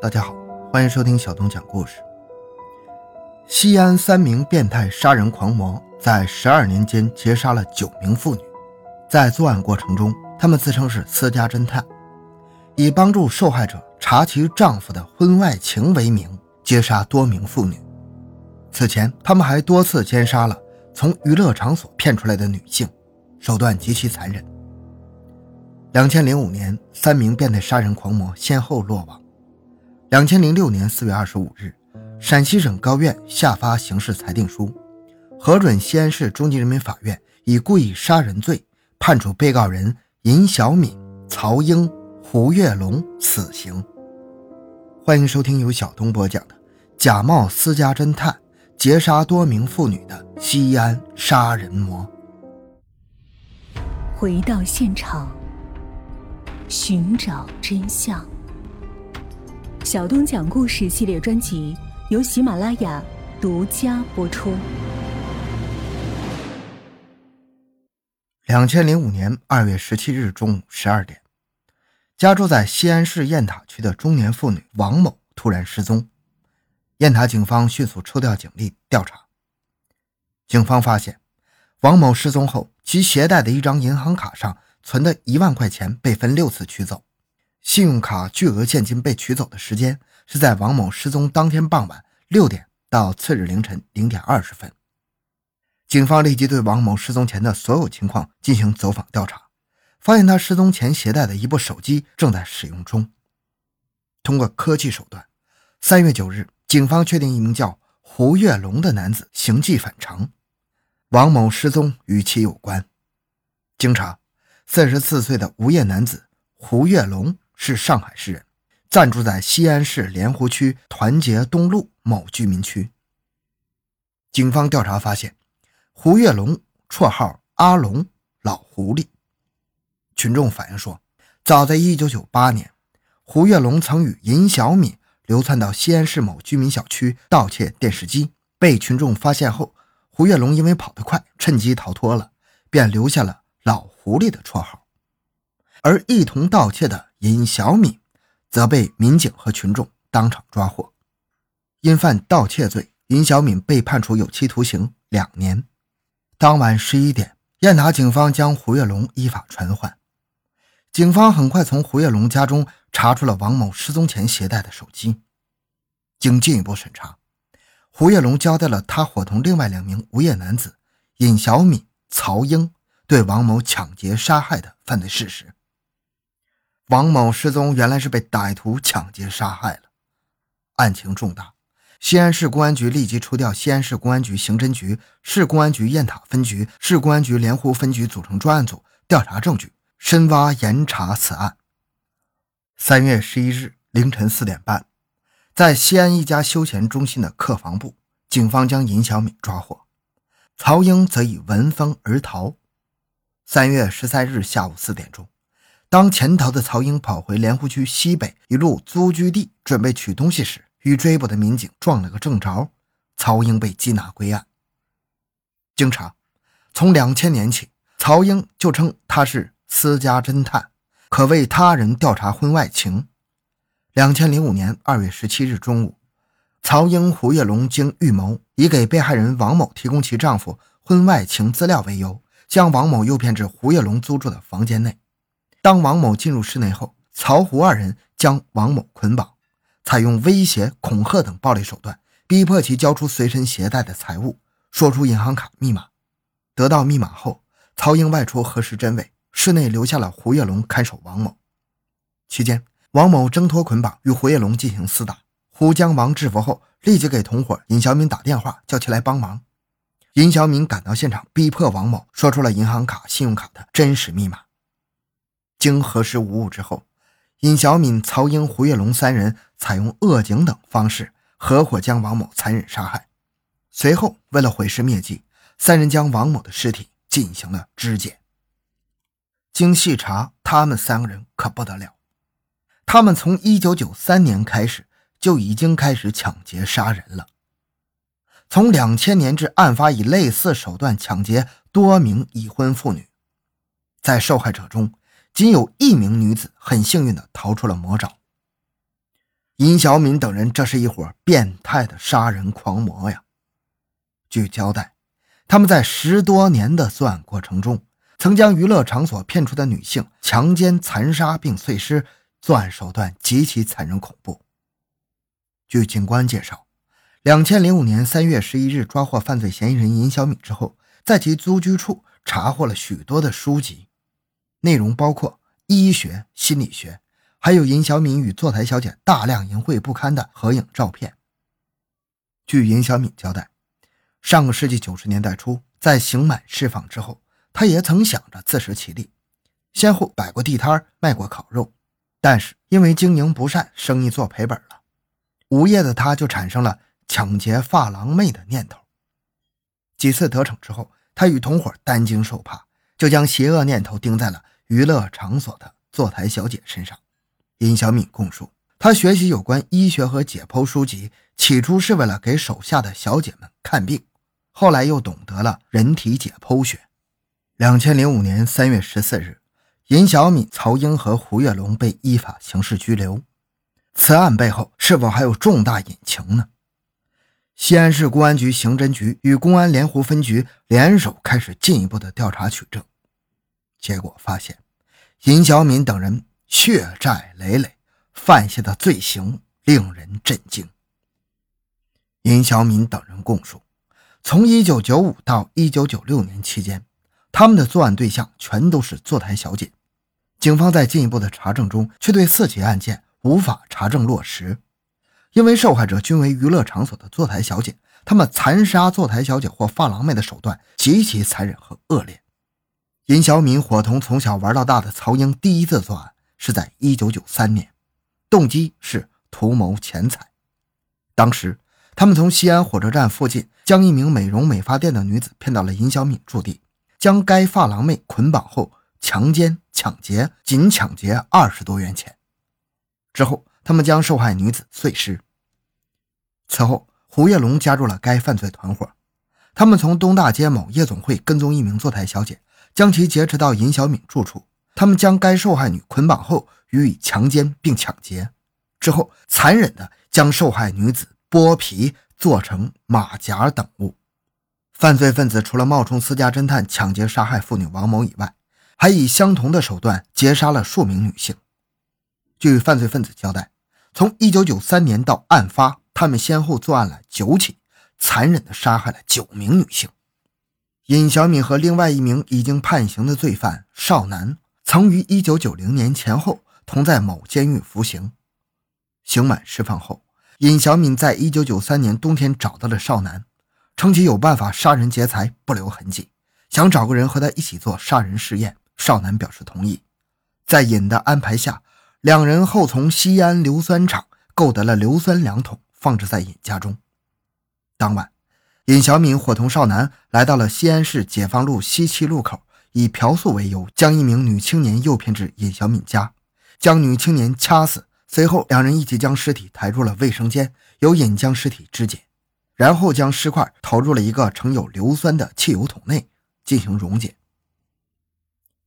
大家好，欢迎收听小东讲故事。西安三名变态杀人狂魔在十二年间劫杀了九名妇女，在作案过程中，他们自称是私家侦探，以帮助受害者查其丈夫的婚外情为名，劫杀多名妇女。此前，他们还多次奸杀了从娱乐场所骗出来的女性，手段极其残忍。两千零五年，三名变态杀人狂魔先后落网。两千零六年四月二十五日，陕西省高院下发刑事裁定书，核准西安市中级人民法院以故意杀人罪判处被告人尹小敏、曹英、胡跃龙死刑。欢迎收听由小东播讲的《假冒私家侦探劫杀多名妇女的西安杀人魔》。回到现场。寻找真相。小东讲故事系列专辑由喜马拉雅独家播出。两千零五年二月十七日中午十二点，家住在西安市雁塔区的中年妇女王某突然失踪。雁塔警方迅速抽调警力调查。警方发现，王某失踪后，其携带的一张银行卡上。存的一万块钱被分六次取走，信用卡巨额现金被取走的时间是在王某失踪当天傍晚六点到次日凌晨零点二十分。警方立即对王某失踪前的所有情况进行走访调查，发现他失踪前携带的一部手机正在使用中。通过科技手段，三月九日，警方确定一名叫胡跃龙的男子行迹反常，王某失踪与其有关。经查。四十四岁的无业男子胡跃龙是上海市人，暂住在西安市莲湖区团结东路某居民区。警方调查发现，胡跃龙绰号阿龙、老狐狸。群众反映说，早在1998年，胡跃龙曾与尹小敏流窜到西安市某居民小区盗窃电视机，被群众发现后，胡跃龙因为跑得快，趁机逃脱了，便留下了。老狐狸的绰号，而一同盗窃的尹小敏则被民警和群众当场抓获。因犯盗窃罪，尹小敏被判处有期徒刑两年。当晚十一点，雁塔警方将胡跃龙依法传唤。警方很快从胡跃龙家中查出了王某失踪前携带的手机。经进一步审查，胡跃龙交代了他伙同另外两名无业男子尹小敏、曹英。对王某抢劫杀害的犯罪事实。王某失踪原来是被歹徒抢劫杀害了，案情重大。西安市公安局立即抽调西安市公安局刑侦局、市公安局雁塔分局、市公安局莲湖分局组成专案组调查证据，深挖严查此案。三月十一日凌晨四点半，在西安一家休闲中心的客房部，警方将尹小敏抓获，曹英则已闻风而逃。三月十三日下午四点钟，当潜逃的曹英跑回莲湖区西北一路租居地准备取东西时，与追捕的民警撞了个正着，曹英被缉拿归案。经查，从两千年起，曹英就称他是私家侦探，可为他人调查婚外情。两千零五年二月十七日中午，曹英、胡跃龙经预谋，以给被害人王某提供其丈夫婚外情资料为由。将王某诱骗至胡跃龙租住的房间内。当王某进入室内后，曹胡二人将王某捆绑，采用威胁、恐吓等暴力手段，逼迫其交出随身携带的财物，说出银行卡密码。得到密码后，曹英外出核实真伪，室内留下了胡跃龙看守王某。期间，王某挣脱捆绑，与胡跃龙进行厮打。胡将王制服后，立即给同伙尹小敏打电话，叫其来帮忙。尹小敏赶到现场，逼迫王某说出了银行卡、信用卡的真实密码。经核实无误之后，尹小敏、曹英、胡跃龙三人采用扼颈等方式，合伙将王某残忍杀害。随后，为了毁尸灭迹，三人将王某的尸体进行了肢解。经细查，他们三个人可不得了，他们从1993年开始就已经开始抢劫杀人了。从两千年至案发，以类似手段抢劫多名已婚妇女，在受害者中，仅有一名女子很幸运地逃出了魔爪。尹小敏等人，这是一伙变态的杀人狂魔呀！据交代，他们在十多年的作案过程中，曾将娱乐场所骗出的女性强奸、残杀并碎尸，作案手段极其残忍恐怖。据警官介绍，两千零五年三月十一日抓获犯罪嫌疑人尹小敏之后，在其租居处查获了许多的书籍，内容包括医学、心理学。还有尹小敏与坐台小姐大量淫秽不堪的合影照片。据尹小敏交代，上个世纪九十年代初，在刑满释放之后，她也曾想着自食其力，先后摆过地摊卖过烤肉，但是因为经营不善，生意做赔本了。无业的她就产生了抢劫发廊妹的念头。几次得逞之后，她与同伙担惊受怕，就将邪恶念头盯在了娱乐场所的坐台小姐身上。尹小敏供述，她学习有关医学和解剖书籍，起初是为了给手下的小姐们看病，后来又懂得了人体解剖学。两千零五年三月十四日，尹小敏、曹英和胡月龙被依法刑事拘留。此案背后是否还有重大隐情呢？西安市公安局刑侦局与公安莲湖分局联手开始进一步的调查取证，结果发现，尹小敏等人。血债累累，犯下的罪行令人震惊。尹小敏等人供述，从1995到1996年期间，他们的作案对象全都是坐台小姐。警方在进一步的查证中，却对四起案件无法查证落实，因为受害者均为娱乐场所的坐台小姐，他们残杀坐台小姐或发廊妹的手段极其残忍和恶劣。尹小敏伙同从小玩到大的曹英第一次作案。是在一九九三年，动机是图谋钱财。当时，他们从西安火车站附近将一名美容美发店的女子骗到了尹小敏住地，将该发廊妹捆绑后强奸、抢劫，仅抢劫二十多元钱。之后，他们将受害女子碎尸。此后，胡跃龙加入了该犯罪团伙，他们从东大街某夜总会跟踪一名坐台小姐，将其劫持到尹小敏住处。他们将该受害女捆绑后予以强奸并抢劫，之后残忍地将受害女子剥皮做成马甲等物。犯罪分子除了冒充私家侦探抢劫杀害妇女王某以外，还以相同的手段劫杀了数名女性。据犯罪分子交代，从1993年到案发，他们先后作案了九起，残忍地杀害了九名女性。尹小敏和另外一名已经判刑的罪犯邵楠。曾于一九九零年前后同在某监狱服刑，刑满释放后，尹小敏在一九九三年冬天找到了少南，称其有办法杀人劫财不留痕迹，想找个人和他一起做杀人试验。少南表示同意，在尹的安排下，两人后从西安硫酸厂购得了硫酸两桶，放置在尹家中。当晚，尹小敏伙同少南来到了西安市解放路西七路口。以嫖宿为由，将一名女青年诱骗至尹小敏家，将女青年掐死。随后，两人一起将尸体抬入了卫生间，由尹将尸体肢解，然后将尸块投入了一个盛有硫酸的汽油桶内进行溶解。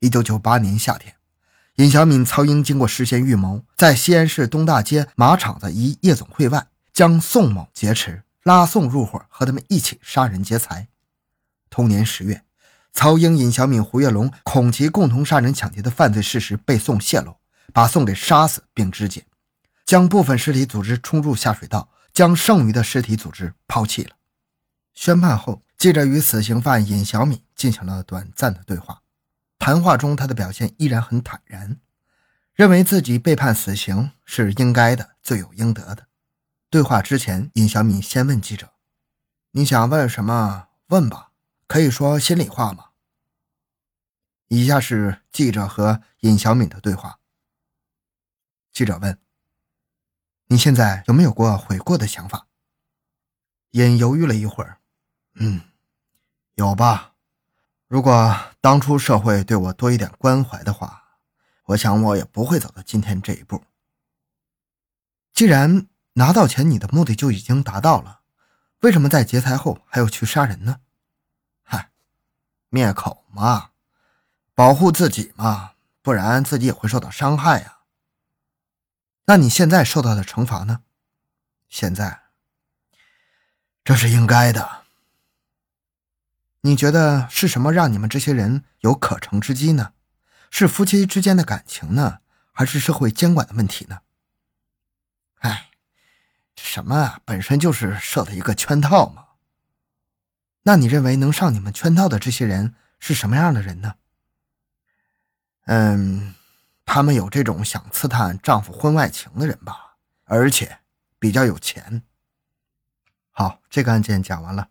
一九九八年夏天，尹小敏、曹英经过事先预谋，在西安市东大街马场的一夜总会外，将宋某劫持，拉宋入伙，和他们一起杀人劫财。同年十月。曹英、尹小敏、胡跃龙恐其共同杀人抢劫的犯罪事实被宋泄露，把宋给杀死并肢解，将部分尸体组织冲入下水道，将剩余的尸体组织抛弃了。宣判后，记者与死刑犯尹小敏进行了短暂的对话。谈话中，他的表现依然很坦然，认为自己被判死刑是应该的，罪有应得的。对话之前，尹小敏先问记者：“你想问什么？问吧。”可以说心里话吗？以下是记者和尹小敏的对话。记者问：“你现在有没有过悔过的想法？”尹犹豫了一会儿，“嗯，有吧。如果当初社会对我多一点关怀的话，我想我也不会走到今天这一步。既然拿到钱，你的目的就已经达到了，为什么在劫财后还要去杀人呢？”嗨灭口嘛，保护自己嘛，不然自己也会受到伤害呀。那你现在受到的惩罚呢？现在，这是应该的。你觉得是什么让你们这些人有可乘之机呢？是夫妻之间的感情呢，还是社会监管的问题呢？哎，什么啊，本身就是设的一个圈套嘛。那你认为能上你们圈套的这些人是什么样的人呢？嗯，他们有这种想刺探丈夫婚外情的人吧，而且比较有钱。好，这个案件讲完了。